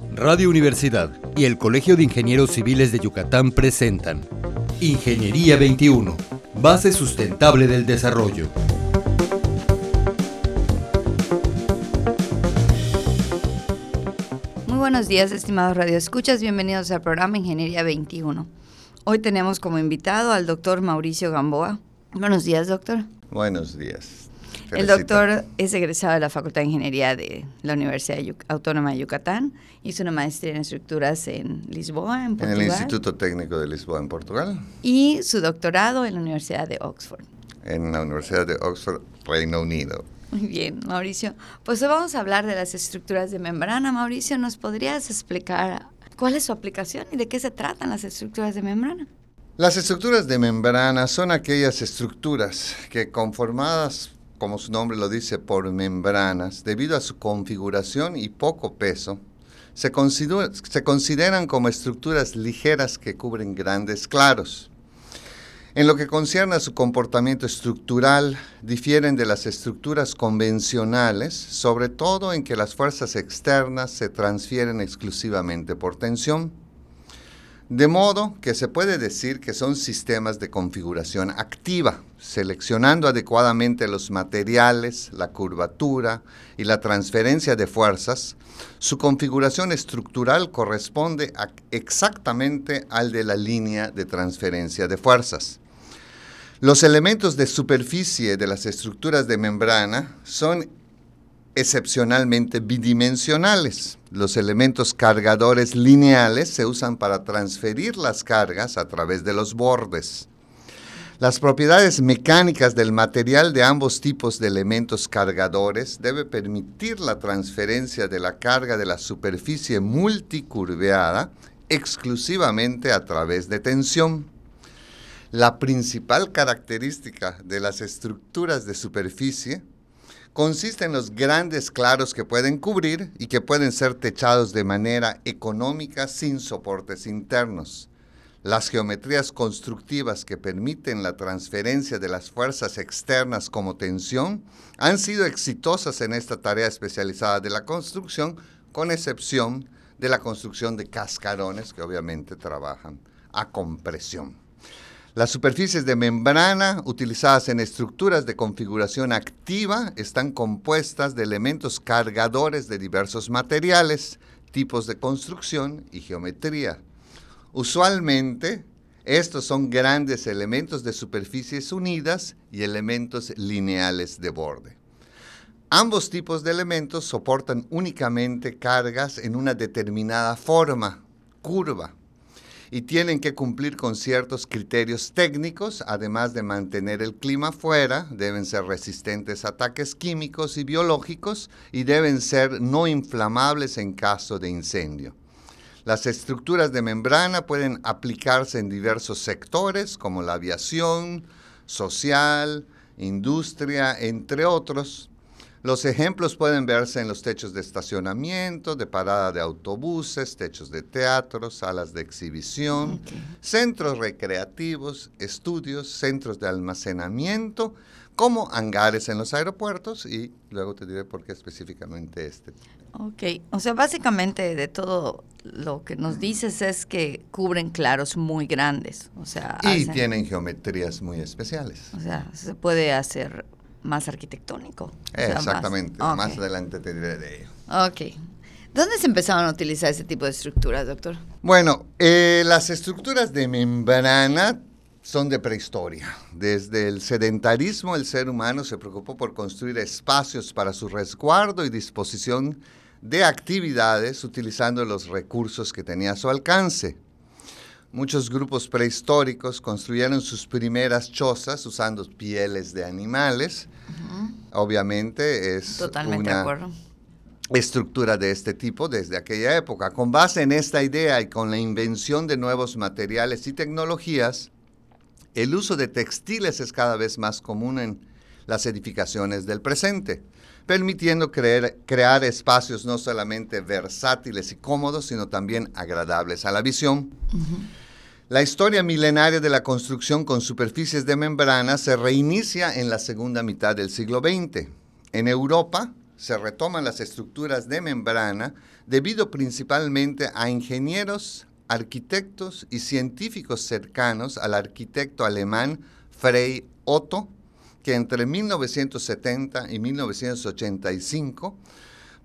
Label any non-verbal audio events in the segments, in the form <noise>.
Radio Universidad y el Colegio de Ingenieros Civiles de Yucatán presentan Ingeniería 21, base sustentable del desarrollo. Muy buenos días, estimados radioescuchas, bienvenidos al programa Ingeniería 21. Hoy tenemos como invitado al doctor Mauricio Gamboa. Buenos días, doctor. Buenos días. El doctor es egresado de la Facultad de Ingeniería de la Universidad Autónoma de Yucatán. Hizo una maestría en estructuras en Lisboa, en Portugal. En el Instituto Técnico de Lisboa, en Portugal. Y su doctorado en la Universidad de Oxford. En la Universidad de Oxford, Reino Unido. Muy bien, Mauricio. Pues hoy vamos a hablar de las estructuras de membrana. Mauricio, ¿nos podrías explicar cuál es su aplicación y de qué se tratan las estructuras de membrana? Las estructuras de membrana son aquellas estructuras que conformadas como su nombre lo dice, por membranas, debido a su configuración y poco peso, se, consideran como estructuras ligeras que cubren grandes claros. En lo que concierne a su comportamiento estructural, difieren de las estructuras convencionales, sobre todo en que las fuerzas externas se transfieren exclusivamente por tensión. De modo que se puede decir que son sistemas de configuración activa, seleccionando adecuadamente los materiales, la curvatura y la transferencia de fuerzas. Su configuración estructural corresponde exactamente al de la línea de transferencia de fuerzas. Los elementos de superficie de las estructuras de membrana son excepcionalmente bidimensionales. Los elementos cargadores lineales se usan para transferir las cargas a través de los bordes. Las propiedades mecánicas del material de ambos tipos de elementos cargadores debe permitir la transferencia de la carga de la superficie multicurveada exclusivamente a través de tensión. La principal característica de las estructuras de superficie consiste en los grandes claros que pueden cubrir y que pueden ser techados de manera económica sin soportes internos. Las geometrías constructivas que permiten la transferencia de las fuerzas externas como tensión han sido exitosas en esta tarea especializada de la construcción, con excepción de la construcción de cascarones que obviamente trabajan a compresión. Las superficies de membrana utilizadas en estructuras de configuración activa están compuestas de elementos cargadores de diversos materiales, tipos de construcción y geometría. Usualmente, estos son grandes elementos de superficies unidas y elementos lineales de borde. Ambos tipos de elementos soportan únicamente cargas en una determinada forma, curva, y tienen que cumplir con ciertos criterios técnicos, además de mantener el clima fuera, deben ser resistentes a ataques químicos y biológicos y deben ser no inflamables en caso de incendio. Las estructuras de membrana pueden aplicarse en diversos sectores como la aviación, social, industria, entre otros. Los ejemplos pueden verse en los techos de estacionamiento, de parada de autobuses, techos de teatro, salas de exhibición, centros recreativos, estudios, centros de almacenamiento, como hangares en los aeropuertos y luego te diré por qué específicamente este. Ok, o sea, básicamente de todo lo que nos dices es que cubren claros muy grandes, o sea... Y tienen geometrías muy especiales. O sea, se puede hacer más arquitectónico. Exactamente, más, adelante te diré de ello. Ok. ¿Dónde se empezaron a utilizar ese tipo de estructuras, doctor? Bueno, eh, las estructuras de membrana son de prehistoria. Desde el sedentarismo, el ser humano se preocupó por construir espacios para su resguardo y disposición de actividades utilizando los recursos que tenía a su alcance. Muchos grupos prehistóricos construyeron sus primeras chozas usando pieles de animales. Obviamente es una estructura de este tipo desde aquella época. Con base en esta idea y con la invención de nuevos materiales y tecnologías, el uso de textiles es cada vez más común en las edificaciones del presente, permitiendo crear espacios no solamente versátiles y cómodos, sino también agradables a la visión. La historia milenaria de la construcción con superficies de membrana se reinicia en la segunda mitad del siglo XX. En Europa, se retoman las estructuras de membrana debido principalmente a ingenieros, arquitectos y científicos cercanos al arquitecto alemán Frei Otto, que entre 1970 y 1985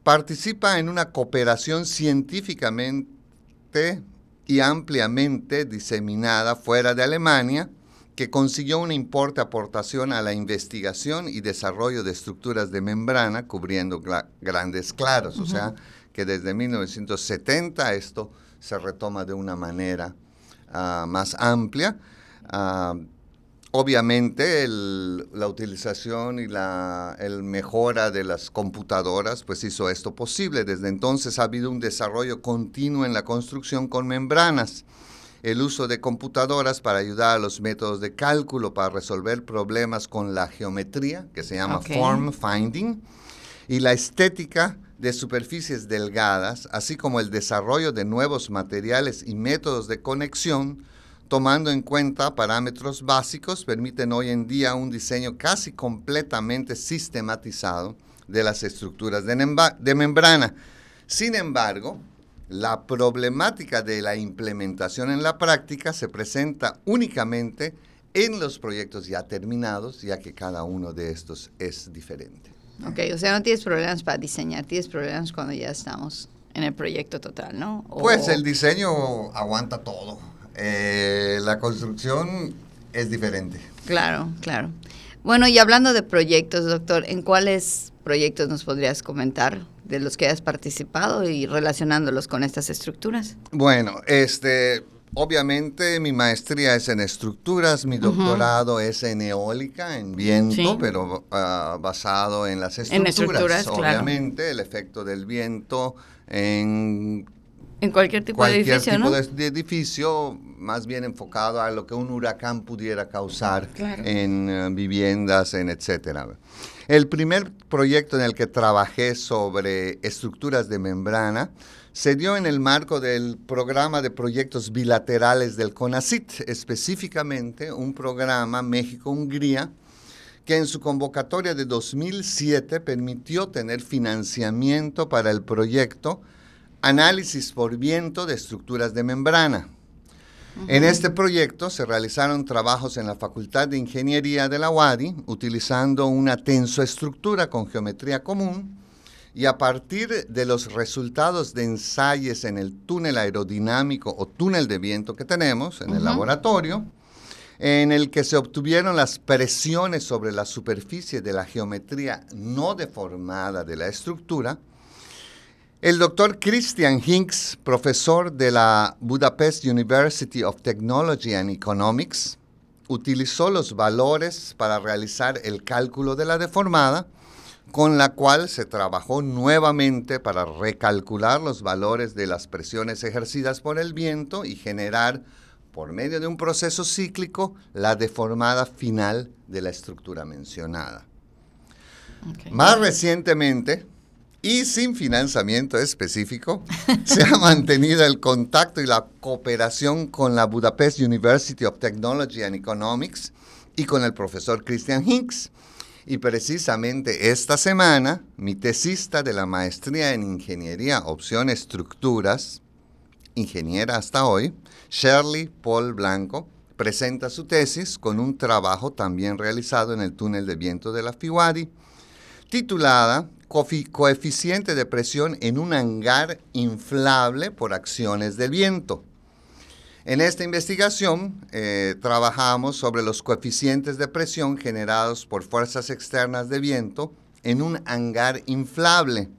participa en una cooperación científicamente y ampliamente diseminada fuera de Alemania, que consiguió una importante aportación a la investigación y desarrollo de estructuras de membrana cubriendo grandes claros. O sea, que desde 1970 esto se retoma de una manera ah, más amplia. Ah, obviamente la utilización y la el mejora de las computadoras pues hizo esto posible. Desde entonces ha habido un desarrollo continuo en la construcción con membranas. El uso de computadoras para ayudar a los métodos de cálculo para resolver problemas con la geometría, que se llama form finding, y la estética de superficies delgadas, así como el desarrollo de nuevos materiales y métodos de conexión, tomando en cuenta parámetros básicos, permiten hoy en día un diseño casi completamente sistematizado de las estructuras de, de membrana. Sin embargo, la problemática de la implementación en la práctica se presenta únicamente en los proyectos ya terminados, ya que cada uno de estos es diferente. Ok, o sea, no tienes problemas para diseñar, tienes problemas cuando ya estamos en el proyecto total, ¿no? Pues el diseño aguanta todo. Eh, la construcción es diferente. Claro, claro. Bueno, y hablando de proyectos, doctor, ¿en cuáles proyectos nos podrías comentar de los que has participado y relacionándolos con estas estructuras? Bueno, este, Obviamente mi maestría es en estructuras, mi doctorado es en eólica, en viento, pero ah, basado en las estructuras. obviamente, el efecto del viento en en cualquier tipo de edificio, tipo de, edificio, más bien enfocado a lo que un huracán pudiera causar en eh, viviendas, en etcétera. El primer proyecto en el que trabajé sobre estructuras de membrana se dio en el marco del programa de proyectos bilaterales del CONACIT, específicamente un programa México-Hungría que en su convocatoria de 2007 permitió tener financiamiento para el proyecto Análisis por viento de estructuras de membrana. En este proyecto se realizaron trabajos en la Facultad de Ingeniería de la UADI utilizando una tensoestructura con geometría común y a partir de los resultados de ensayos en el túnel aerodinámico o túnel de viento que tenemos en el laboratorio, en el que se obtuvieron las presiones sobre la superficie de la geometría no deformada de la estructura, el doctor Christian Hinks, profesor de la Budapest University of Technology and Economics, utilizó los valores para realizar el cálculo de la deformada con la cual se trabajó nuevamente para recalcular los valores de las presiones ejercidas por el viento y generar, por medio de un proceso cíclico, la deformada final de la estructura mencionada. Más recientemente, y sin financiamiento específico, <laughs> se ha mantenido el contacto y la cooperación con la Budapest University of Technology and Economics y con el profesor Christian Hinks, y precisamente esta semana, mi tesista de la maestría en Ingeniería Opción Estructuras, ingeniera hasta hoy, Shirley Paul Blanco, presenta su tesis con un trabajo también realizado en el túnel de viento de la Fiwadi, titulada Coeficiente de presión en un hangar inflable por acciones del viento. En esta investigación eh, trabajamos sobre los coeficientes de presión generados por fuerzas externas de viento en un hangar inflable,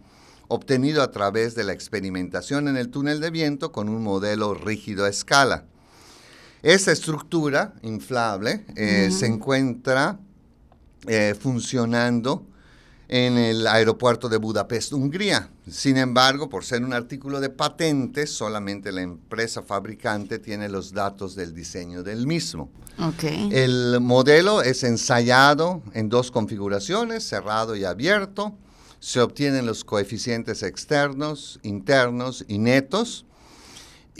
obtenido a través de la experimentación en el túnel de viento con un modelo rígido a escala. Esta estructura inflable eh, se encuentra eh, funcionando en el aeropuerto de Budapest, Hungría. Sin embargo, por ser un artículo de patente, solamente la empresa fabricante tiene los datos del diseño del mismo. El modelo es ensayado en dos configuraciones, cerrado y abierto. Se obtienen los coeficientes externos, internos y netos.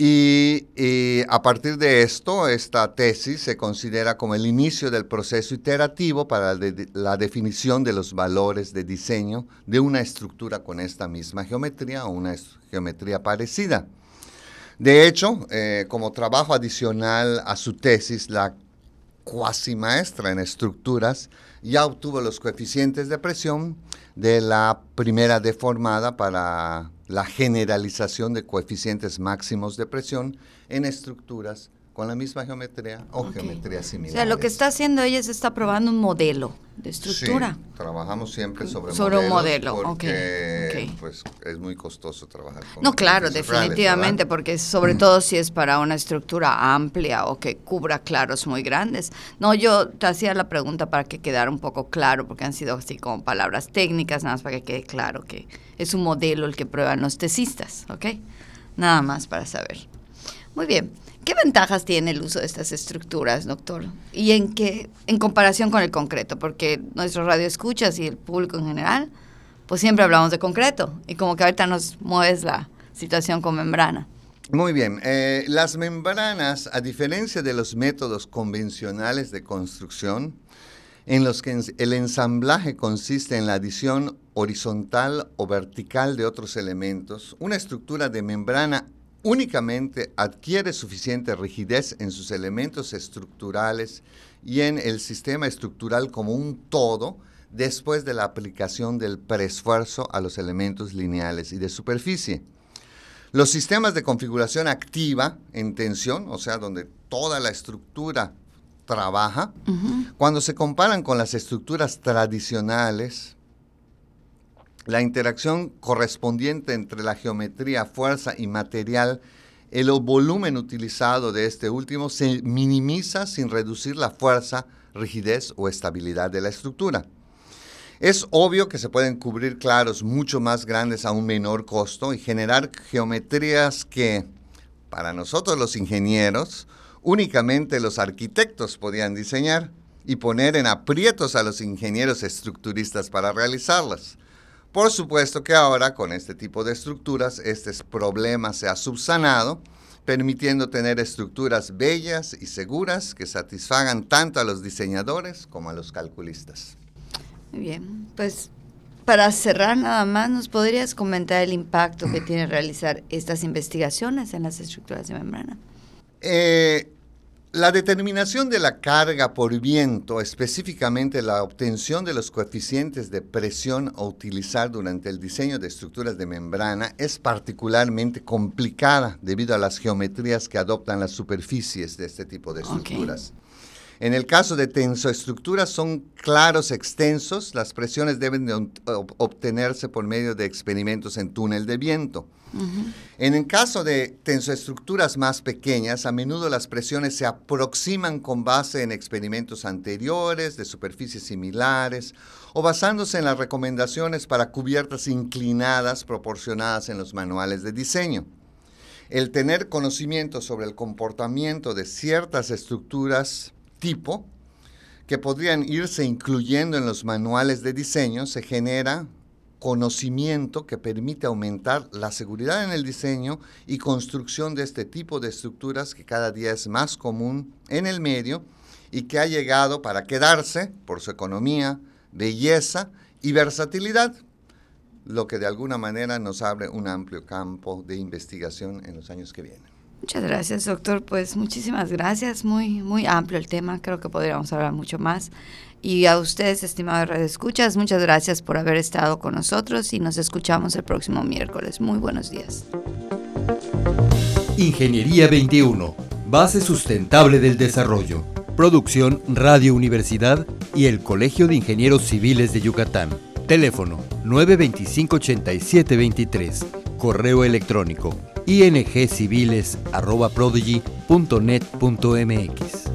Y, a partir de esto, esta tesis se considera como el inicio del proceso iterativo para la definición de los valores de diseño de una estructura con esta misma geometría o una geometría parecida. De hecho, eh, como trabajo adicional a su tesis, la cuasi maestra en estructuras ya obtuvo los coeficientes de presión de la primera deformada para la generalización de coeficientes máximos de presión en estructuras con la misma geometría o geometría similar. O sea, lo que está haciendo ella es está probando un modelo de estructura. Sí, trabajamos siempre sobre, sobre un modelo, porque pues es muy costoso trabajar con No, claro, definitivamente, porque sobre todo si es para una estructura amplia o que cubra claros muy grandes. No, yo te hacía la pregunta para que quedara un poco claro, porque han sido así como palabras técnicas, nada más para que quede claro que es un modelo el que prueban los tesistas, ¿ok? Nada más para saber. Muy bien. ¿Qué ventajas tiene el uso de estas estructuras, doctor? ¿Y en qué, en comparación con el concreto? Porque nuestro radio escuchas y el público en general, pues siempre hablamos de concreto. Y como que ahorita nos mueves la situación con membrana. Muy bien. Eh, las membranas, a diferencia de los métodos convencionales de construcción, en los que el ensamblaje consiste en la adición horizontal o vertical de otros elementos, una estructura de membrana únicamente adquiere suficiente rigidez en sus elementos estructurales y en el sistema estructural como un todo después de la aplicación del preesfuerzo a los elementos lineales y de superficie. Los sistemas de configuración activa en tensión, o sea, donde toda la estructura trabaja, cuando se comparan con las estructuras tradicionales, la interacción correspondiente entre la geometría, fuerza y material, el volumen utilizado de este último se minimiza sin reducir la fuerza, rigidez o estabilidad de la estructura. Es obvio que se pueden cubrir claros mucho más grandes a un menor costo y generar geometrías que, para nosotros los ingenieros, únicamente los arquitectos podían diseñar y poner en aprietos a los ingenieros estructuristas para realizarlas. Por supuesto que ahora con este tipo de estructuras este problema se ha subsanado, permitiendo tener estructuras bellas y seguras que satisfagan tanto a los diseñadores como a los calculistas. Muy bien, pues para cerrar nada más, ¿nos podrías comentar el impacto que tiene <clears throat> realizar estas investigaciones en las estructuras de membrana? Eh, la determinación de la carga por viento, específicamente la obtención de los coeficientes de presión a utilizar durante el diseño de estructuras de membrana, es particularmente complicada debido a las geometrías que adoptan las superficies de este tipo de estructuras. En el caso de tensoestructuras son claros extensos, las presiones deben de obtenerse por medio de experimentos en túnel de viento. En el caso de tensoestructuras más pequeñas, a menudo las presiones se aproximan con base en experimentos anteriores de superficies similares o basándose en las recomendaciones para cubiertas inclinadas proporcionadas en los manuales de diseño. El tener conocimiento sobre el comportamiento de ciertas estructuras tipo que podrían irse incluyendo en los manuales de diseño, se genera conocimiento que permite aumentar la seguridad en el diseño y construcción de este tipo de estructuras que cada día es más común en el medio y que ha llegado para quedarse por su economía, belleza y versatilidad, lo que de alguna manera nos abre un amplio campo de investigación en los años que vienen. Muchas gracias, doctor. Pues muchísimas gracias. Muy, muy amplio el tema. Creo que podríamos hablar mucho más. Y a ustedes, estimados Radio Escuchas, muchas gracias por haber estado con nosotros y nos escuchamos el próximo miércoles. Muy buenos días. Ingeniería 21, base sustentable del desarrollo. Producción Radio Universidad y el Colegio de Ingenieros Civiles de Yucatán. Teléfono 925-8723. Correo electrónico ingciviles.prodigy.net.mx